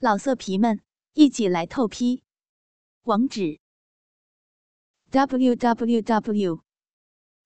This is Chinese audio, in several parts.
老色皮们，一起来透批！网址：w w w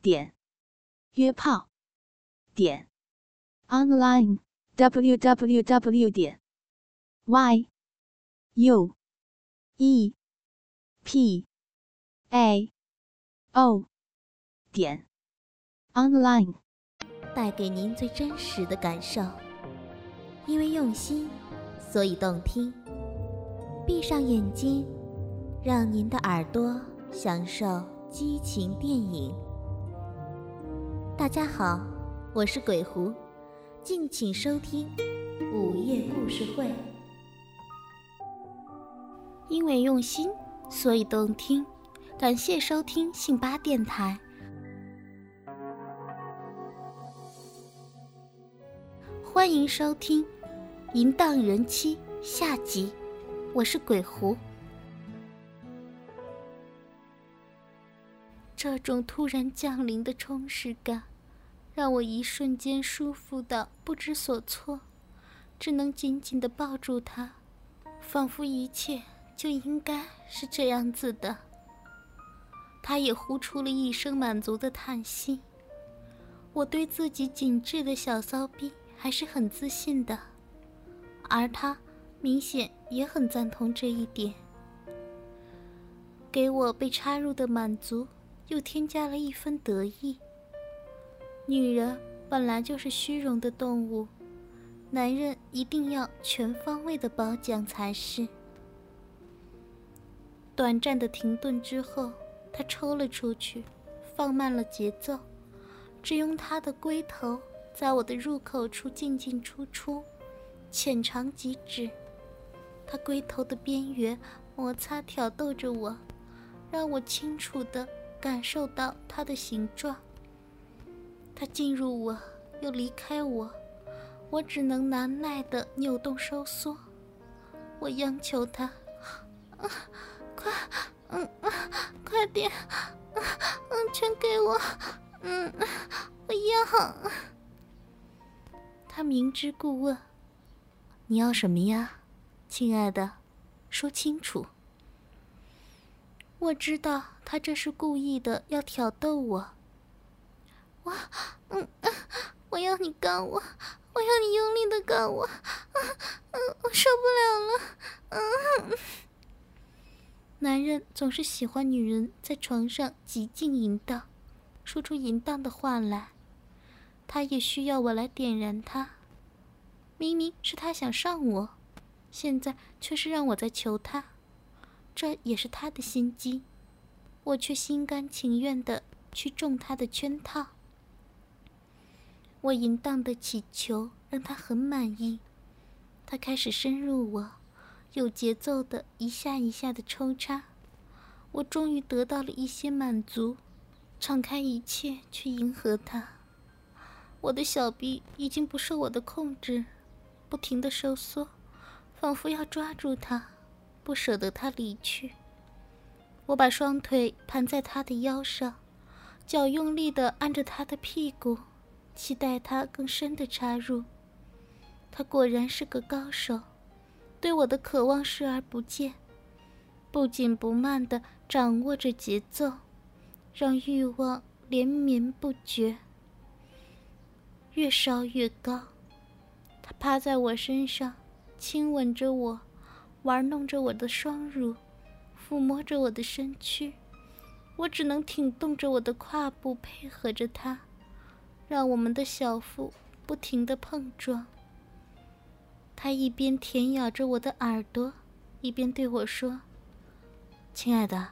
点约炮点 online w w w 点 y u e p a o 点 online，带给您最真实的感受，因为用心。所以动听。闭上眼睛，让您的耳朵享受激情电影。大家好，我是鬼狐，敬请收听午夜故事会。因为用心，所以动听。感谢收听信八电台，欢迎收听。淫荡人妻下集，我是鬼狐。这种突然降临的充实感，让我一瞬间舒服到不知所措，只能紧紧的抱住他，仿佛一切就应该是这样子的。他也呼出了一声满足的叹息。我对自己紧致的小骚逼还是很自信的。而他明显也很赞同这一点，给我被插入的满足又添加了一分得意。女人本来就是虚荣的动物，男人一定要全方位的褒奖才是。短暂的停顿之后，他抽了出去，放慢了节奏，只用他的龟头在我的入口处进进出出。浅长极致，他龟头的边缘摩擦挑逗着我，让我清楚地感受到它的形状。他进入我，又离开我，我只能难耐地扭动收缩。我央求他：“快，嗯，快点，嗯，全给我，嗯，我要。”他明知故问。你要什么呀，亲爱的？说清楚。我知道他这是故意的，要挑逗我。我，嗯，我要你干我，我要你用力的干我，嗯，我受不了了，嗯。男人总是喜欢女人在床上极尽淫荡，说出淫荡的话来。他也需要我来点燃他。明明是他想上我，现在却是让我在求他，这也是他的心机，我却心甘情愿的去中他的圈套。我淫荡的乞求让他很满意，他开始深入我，有节奏的一下一下的抽插，我终于得到了一些满足，敞开一切去迎合他。我的小臂已经不受我的控制。不停的收缩，仿佛要抓住他，不舍得他离去。我把双腿盘在他的腰上，脚用力的按着他的屁股，期待他更深的插入。他果然是个高手，对我的渴望视而不见，不紧不慢的掌握着节奏，让欲望连绵不绝，越烧越高。他趴在我身上，亲吻着我，玩弄着我的双乳，抚摸着我的身躯。我只能挺动着我的胯部，配合着他，让我们的小腹不停地碰撞。他一边舔咬着我的耳朵，一边对我说：“亲爱的，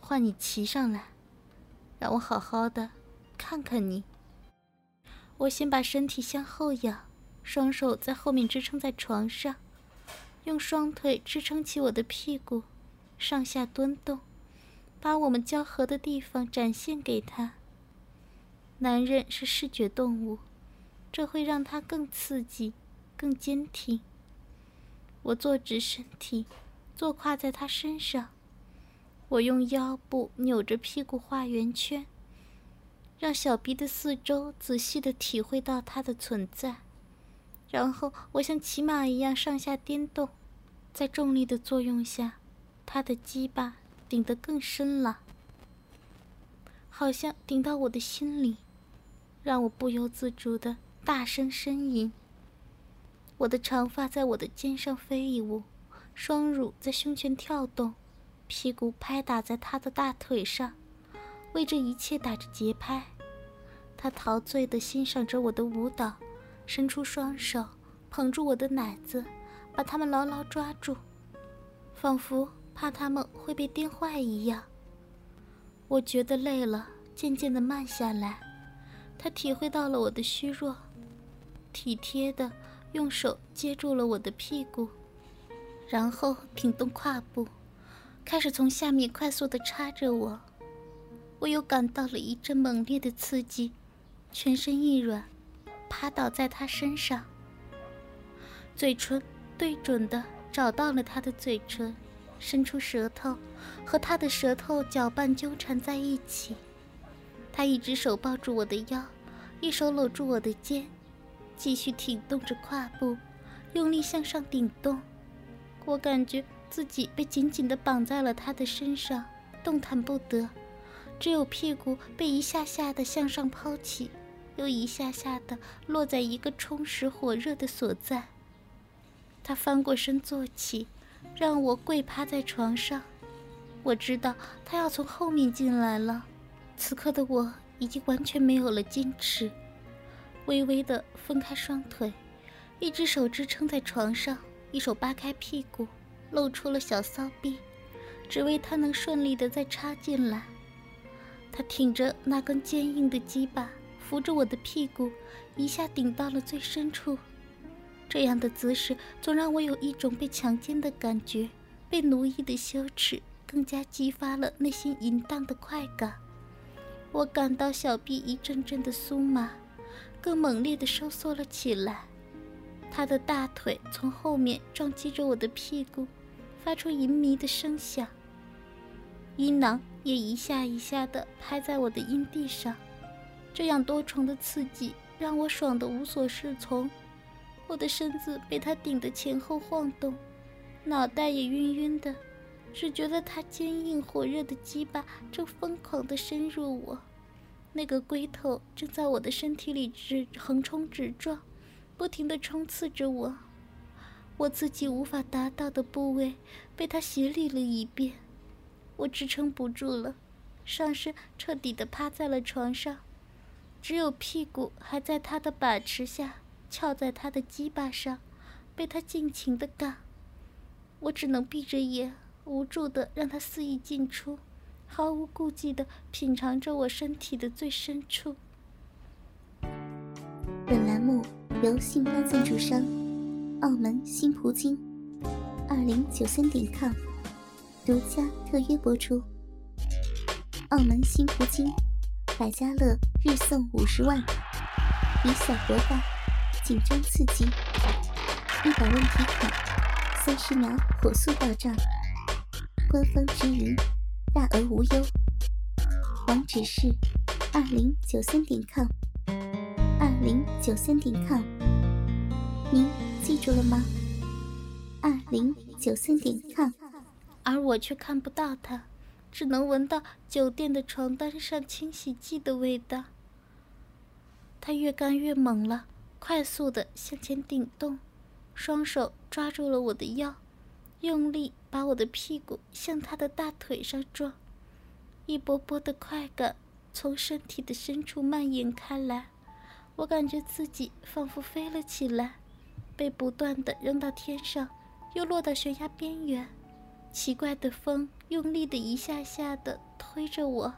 换你骑上来，让我好好的看看你。”我先把身体向后仰。双手在后面支撑在床上，用双腿支撑起我的屁股，上下蹲动，把我们交合的地方展现给他。男人是视觉动物，这会让他更刺激、更坚挺。我坐直身体，坐跨在他身上，我用腰部扭着屁股画圆圈，让小臂的四周仔细的体会到它的存在。然后我像骑马一样上下颠动，在重力的作用下，他的鸡巴顶得更深了，好像顶到我的心里，让我不由自主的大声呻吟。我的长发在我的肩上飞舞，双乳在胸前跳动，屁股拍打在他的大腿上，为这一切打着节拍。他陶醉地欣赏着我的舞蹈，伸出双手捧住我的奶子，把它们牢牢抓住，仿佛怕它们会被颠坏一样。我觉得累了，渐渐地慢下来。他体会到了我的虚弱，体贴的。用手接住了我的屁股，然后挺动胯部，开始从下面快速的插着我。我又感到了一阵猛烈的刺激，全身一软，趴倒在他身上。嘴唇对准的找到了他的嘴唇，伸出舌头，和他的舌头搅拌纠缠在一起。他一只手抱住我的腰，一手搂住我的肩。继续挺动着胯部，用力向上顶动。我感觉自己被紧紧地绑在了他的身上，动弹不得，只有屁股被一下下的向上抛起，又一下下的落在一个充实火热的所在。他翻过身坐起，让我跪趴在床上。我知道他要从后面进来了，此刻的我已经完全没有了矜持。微微的分开双腿，一只手支撑在床上，一手扒开屁股，露出了小骚逼，只为他能顺利的再插进来。他挺着那根坚硬的鸡巴，扶着我的屁股，一下顶到了最深处。这样的姿势总让我有一种被强奸的感觉，被奴役的羞耻更加激发了内心淫荡的快感。我感到小臂一阵阵的酥麻。更猛烈地收缩了起来，他的大腿从后面撞击着我的屁股，发出淫靡的声响。阴囊也一下一下地拍在我的阴蒂上，这样多重的刺激让我爽得无所适从。我的身子被他顶得前后晃动，脑袋也晕晕的，只觉得他坚硬火热的鸡巴正疯狂地深入我。那个龟头正在我的身体里直横冲直撞，不停地冲刺着我。我自己无法达到的部位被他洗礼了一遍，我支撑不住了，上身彻底地趴在了床上，只有屁股还在他的把持下翘在他的鸡巴上，被他尽情的干。我只能闭着眼，无助的让他肆意进出。毫无顾忌的品尝着我身体的最深处。本栏目由信邦赞助商澳门新葡京二零九三点 com 独家特约播出。澳门新葡京百家乐日送五十万，以小博大，紧张刺激，一百问题卡，三十秒火速到账，官方直营。大额无忧，网址是二零九三点 com，二零九三点 com，您记住了吗？二零九三点 com，而我却看不到他，只能闻到酒店的床单上清洗剂的味道。他越干越猛了，快速的向前顶动，双手抓住了我的腰。用力把我的屁股向他的大腿上撞，一波波的快感从身体的深处蔓延开来，我感觉自己仿佛飞了起来，被不断的扔到天上，又落到悬崖边缘。奇怪的风用力的一下下的推着我，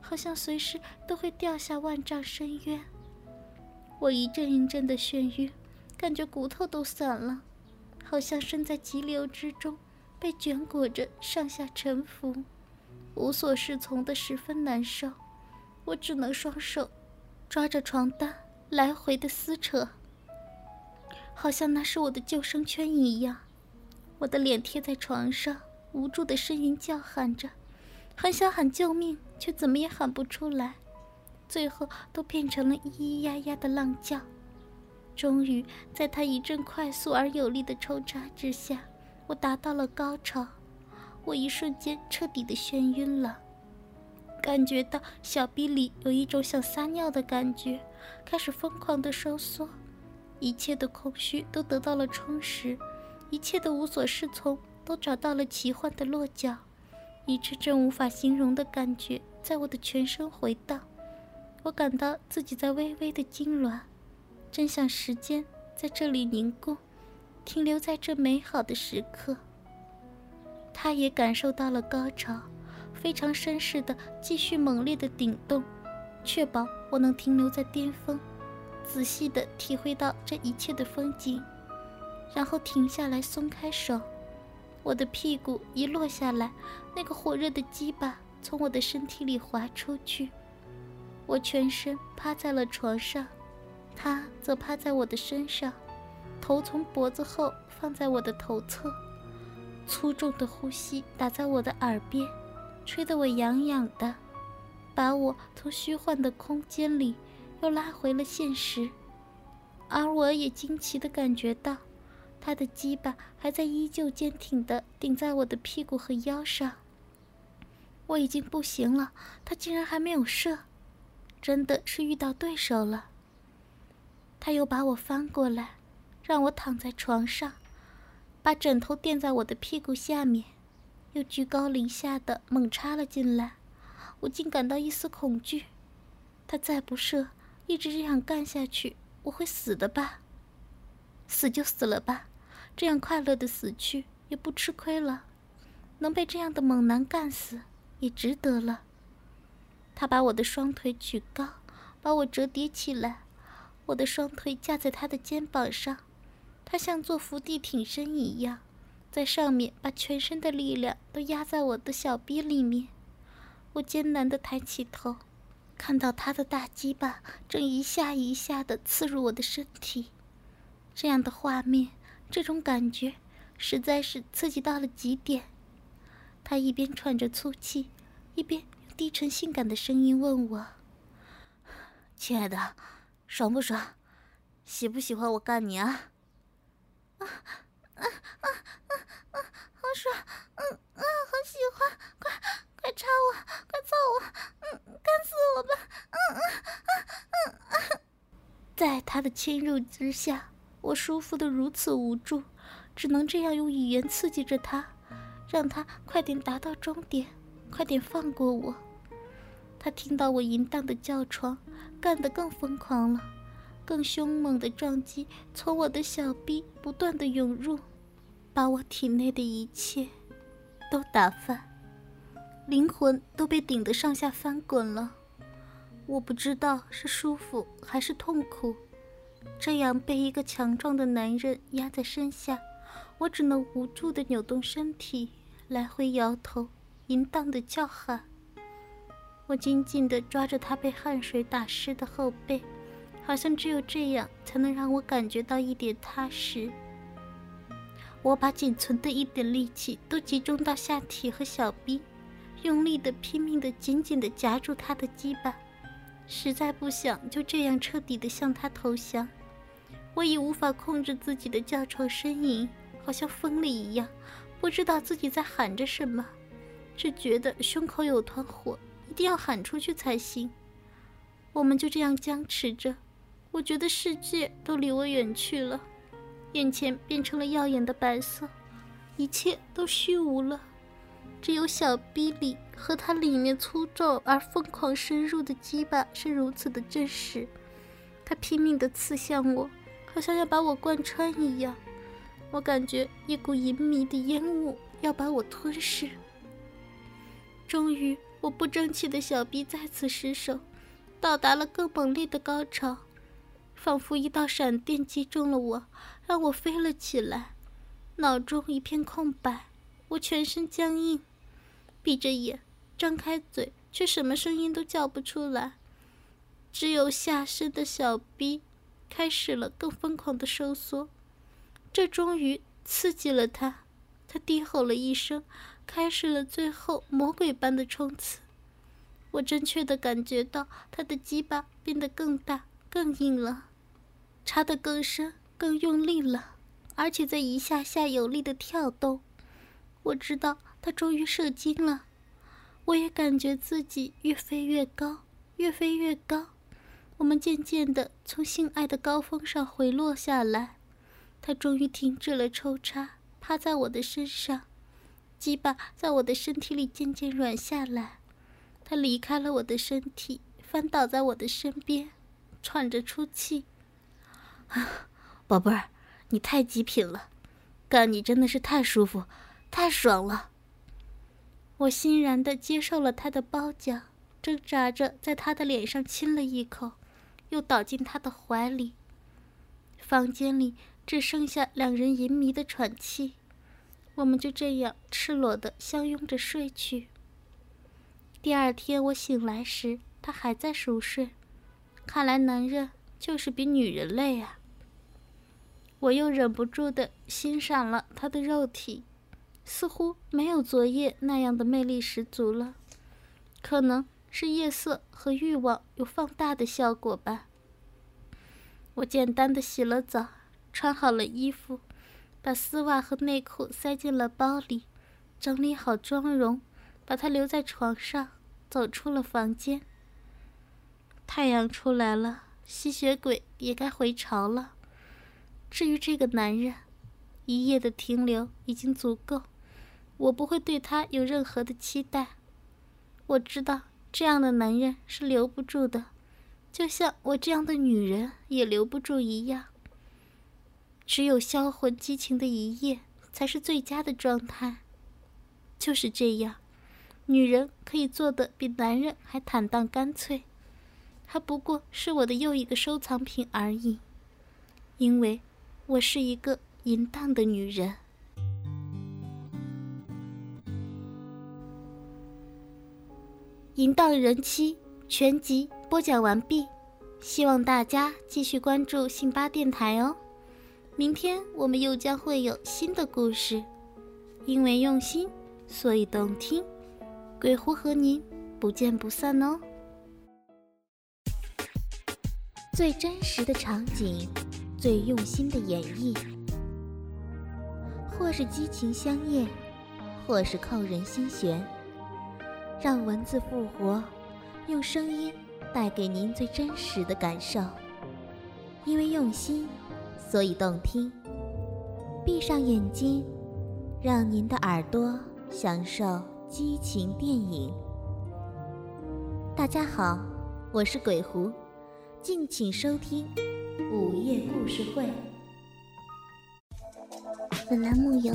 好像随时都会掉下万丈深渊。我一阵一阵的眩晕，感觉骨头都散了。好像身在急流之中，被卷裹着上下沉浮，无所适从的十分难受。我只能双手抓着床单来回的撕扯，好像那是我的救生圈一样。我的脸贴在床上，无助的呻吟叫喊着，很想喊救命，却怎么也喊不出来，最后都变成了咿咿呀呀的浪叫。终于，在他一阵快速而有力的抽插之下，我达到了高潮，我一瞬间彻底的眩晕了，感觉到小臂里有一种想撒尿的感觉，开始疯狂的收缩，一切的空虚都得到了充实，一切的无所适从都找到了奇幻的落脚，一阵阵无法形容的感觉在我的全身回荡，我感到自己在微微的痉挛，真想时间在这里凝固。停留在这美好的时刻，他也感受到了高潮，非常绅士的继续猛烈的顶动，确保我能停留在巅峰，仔细的体会到这一切的风景，然后停下来，松开手，我的屁股一落下来，那个火热的鸡巴从我的身体里滑出去，我全身趴在了床上，他则趴在我的身上。头从脖子后放在我的头侧，粗重的呼吸打在我的耳边，吹得我痒痒的，把我从虚幻的空间里又拉回了现实。而我也惊奇地感觉到，他的鸡巴还在依旧坚挺地顶在我的屁股和腰上。我已经不行了，他竟然还没有射，真的是遇到对手了。他又把我翻过来。让我躺在床上，把枕头垫在我的屁股下面，又居高临下的猛插了进来。我竟感到一丝恐惧。他再不射，一直这样干下去，我会死的吧？死就死了吧，这样快乐的死去也不吃亏了。能被这样的猛男干死，也值得了。他把我的双腿举高，把我折叠起来，我的双腿架在他的肩膀上。他像做伏地挺身一样，在上面把全身的力量都压在我的小臂里面。我艰难地抬起头，看到他的大鸡巴正一下一下地刺入我的身体。这样的画面，这种感觉，实在是刺激到了极点。他一边喘着粗气，一边低沉性感的声音问我：“亲爱的，爽不爽？喜不喜欢我干你啊？”啊啊啊啊啊！好爽！嗯嗯，好喜欢！快快插我！快揍我！嗯，干死我吧！嗯嗯嗯嗯嗯。在他的侵入之下，我舒服的如此无助，只能这样用语言刺激着他，让他快点达到终点，快点放过我。他听到我淫荡的叫床，干得更疯狂了。更凶猛的撞击从我的小臂不断的涌入，把我体内的一切都打翻，灵魂都被顶得上下翻滚了。我不知道是舒服还是痛苦，这样被一个强壮的男人压在身下，我只能无助的扭动身体，来回摇头，淫荡的叫喊。我紧紧地抓着他被汗水打湿的后背。好像只有这样才能让我感觉到一点踏实。我把仅存的一点力气都集中到下体和小臂，用力的、拼命的、紧紧的夹住他的鸡巴，实在不想就这样彻底的向他投降。我已无法控制自己的叫床呻吟，好像疯了一样，不知道自己在喊着什么，只觉得胸口有团火，一定要喊出去才行。我们就这样僵持着。我觉得世界都离我远去了，眼前变成了耀眼的白色，一切都虚无了，只有小逼里和它里面粗壮而疯狂深入的鸡巴是如此的真实。它拼命地刺向我，好像要把我贯穿一样。我感觉一股淫迷的烟雾要把我吞噬。终于，我不争气的小逼再次失手，到达了更猛烈的高潮。仿佛一道闪电击中了我，让我飞了起来，脑中一片空白，我全身僵硬，闭着眼，张开嘴，却什么声音都叫不出来，只有下身的小臂开始了更疯狂的收缩，这终于刺激了他，他低吼了一声，开始了最后魔鬼般的冲刺，我真切的感觉到他的鸡巴变得更大、更硬了。插得更深、更用力了，而且在一下下有力的跳动。我知道他终于射精了，我也感觉自己越飞越高，越飞越高。我们渐渐的从性爱的高峰上回落下来，他终于停止了抽插，趴在我的身上，鸡巴在我的身体里渐渐软下来。他离开了我的身体，翻倒在我的身边，喘着粗气。啊，宝贝儿，你太极品了，干你真的是太舒服，太爽了。我欣然的接受了他的褒奖，挣扎着在他的脸上亲了一口。又倒进他的怀里。房间里只剩下两人淫迷的喘气，我们就这样赤裸的相拥着睡去。第二天我醒来时，他还在熟睡。看来男人就是比女人累啊。我又忍不住的欣赏了他的肉体，似乎没有昨夜那样的魅力十足了，可能。是夜色和欲望有放大的效果吧。我简单的洗了澡，穿好了衣服，把丝袜和内裤塞进了包里，整理好妆容，把它留在床上，走出了房间。太阳出来了，吸血鬼也该回巢了。至于这个男人，一夜的停留已经足够，我不会对他有任何的期待。我知道。这样的男人是留不住的，就像我这样的女人也留不住一样。只有销魂激情的一夜，才是最佳的状态。就是这样，女人可以做的比男人还坦荡干脆。她不过是我的又一个收藏品而已，因为我是一个淫荡的女人。淫荡人妻全集播讲完毕，希望大家继续关注信巴电台哦。明天我们又将会有新的故事，因为用心，所以动听。鬼狐和您不见不散哦。最真实的场景，最用心的演绎，或是激情相艳，或是扣人心弦。让文字复活，用声音带给您最真实的感受。因为用心，所以动听。闭上眼睛，让您的耳朵享受激情电影。大家好，我是鬼狐，敬请收听午夜故事会。本栏目由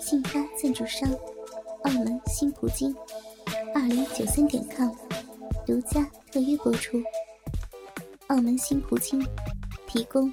信发赞助商澳门新葡京。二零九三点 com 独家特约播出。澳门新葡京提供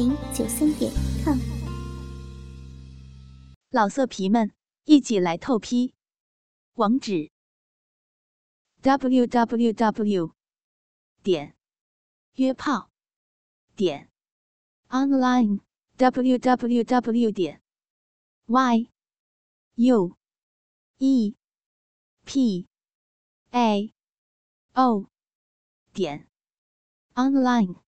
零九三点 com，老色皮们一起来透批，网址：w w w 点约炮点 online w w w 点 y u e p a o 点 online。